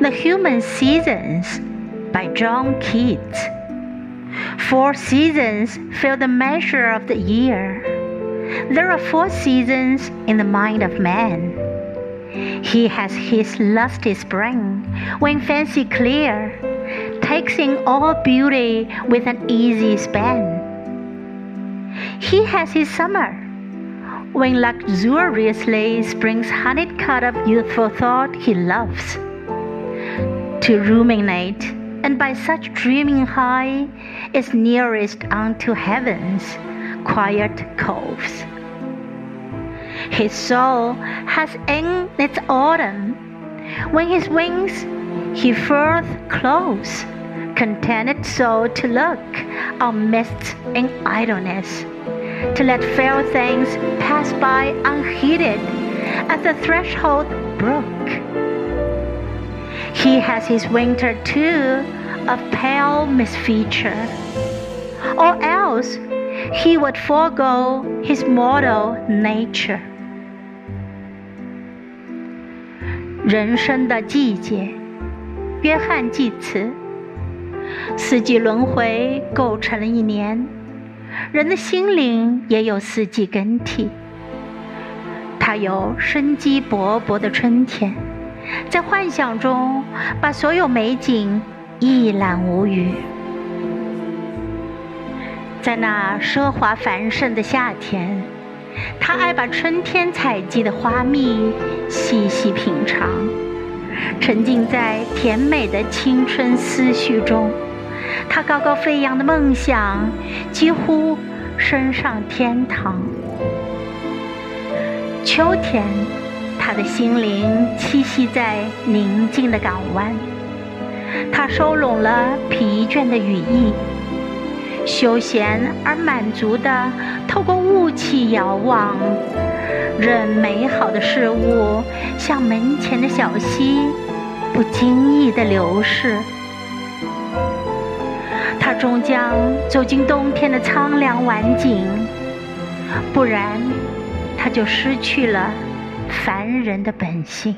The Human Seasons by John Keats. Four seasons fill the measure of the year. There are four seasons in the mind of man. He has his lusty spring, when fancy clear takes in all beauty with an easy span. He has his summer, when luxuriously springs honeyed of youthful thought he loves. To ruminate, and by such dreaming high, is nearest unto heaven's quiet coves. His soul has in its autumn, when his wings he furth close, contented so to look on mists in idleness, to let fair things pass by unheeded at the threshold brook. He has his winter too of pale misfeature, or else he would forego his mortal nature. 人生的季节，约翰济慈。四季轮回构成了一年，人的心灵也有四季更替。它有生机勃勃的春天， 在幻想中把所有美景一览无余。在那奢华繁盛的夏天，他爱把春天采集的花蜜细细品尝，沉浸在甜美的青春思绪中。他高高飞扬的梦想几乎升上天堂。秋天，他的心灵栖息在宁静的港湾，他收拢了疲倦的羽翼。休闲而满足的透过雾气遥望，任美好的事物像门前的小溪，不经意的流逝。他终将走进冬天的苍凉晚景，不然他就失去了凡人的本性。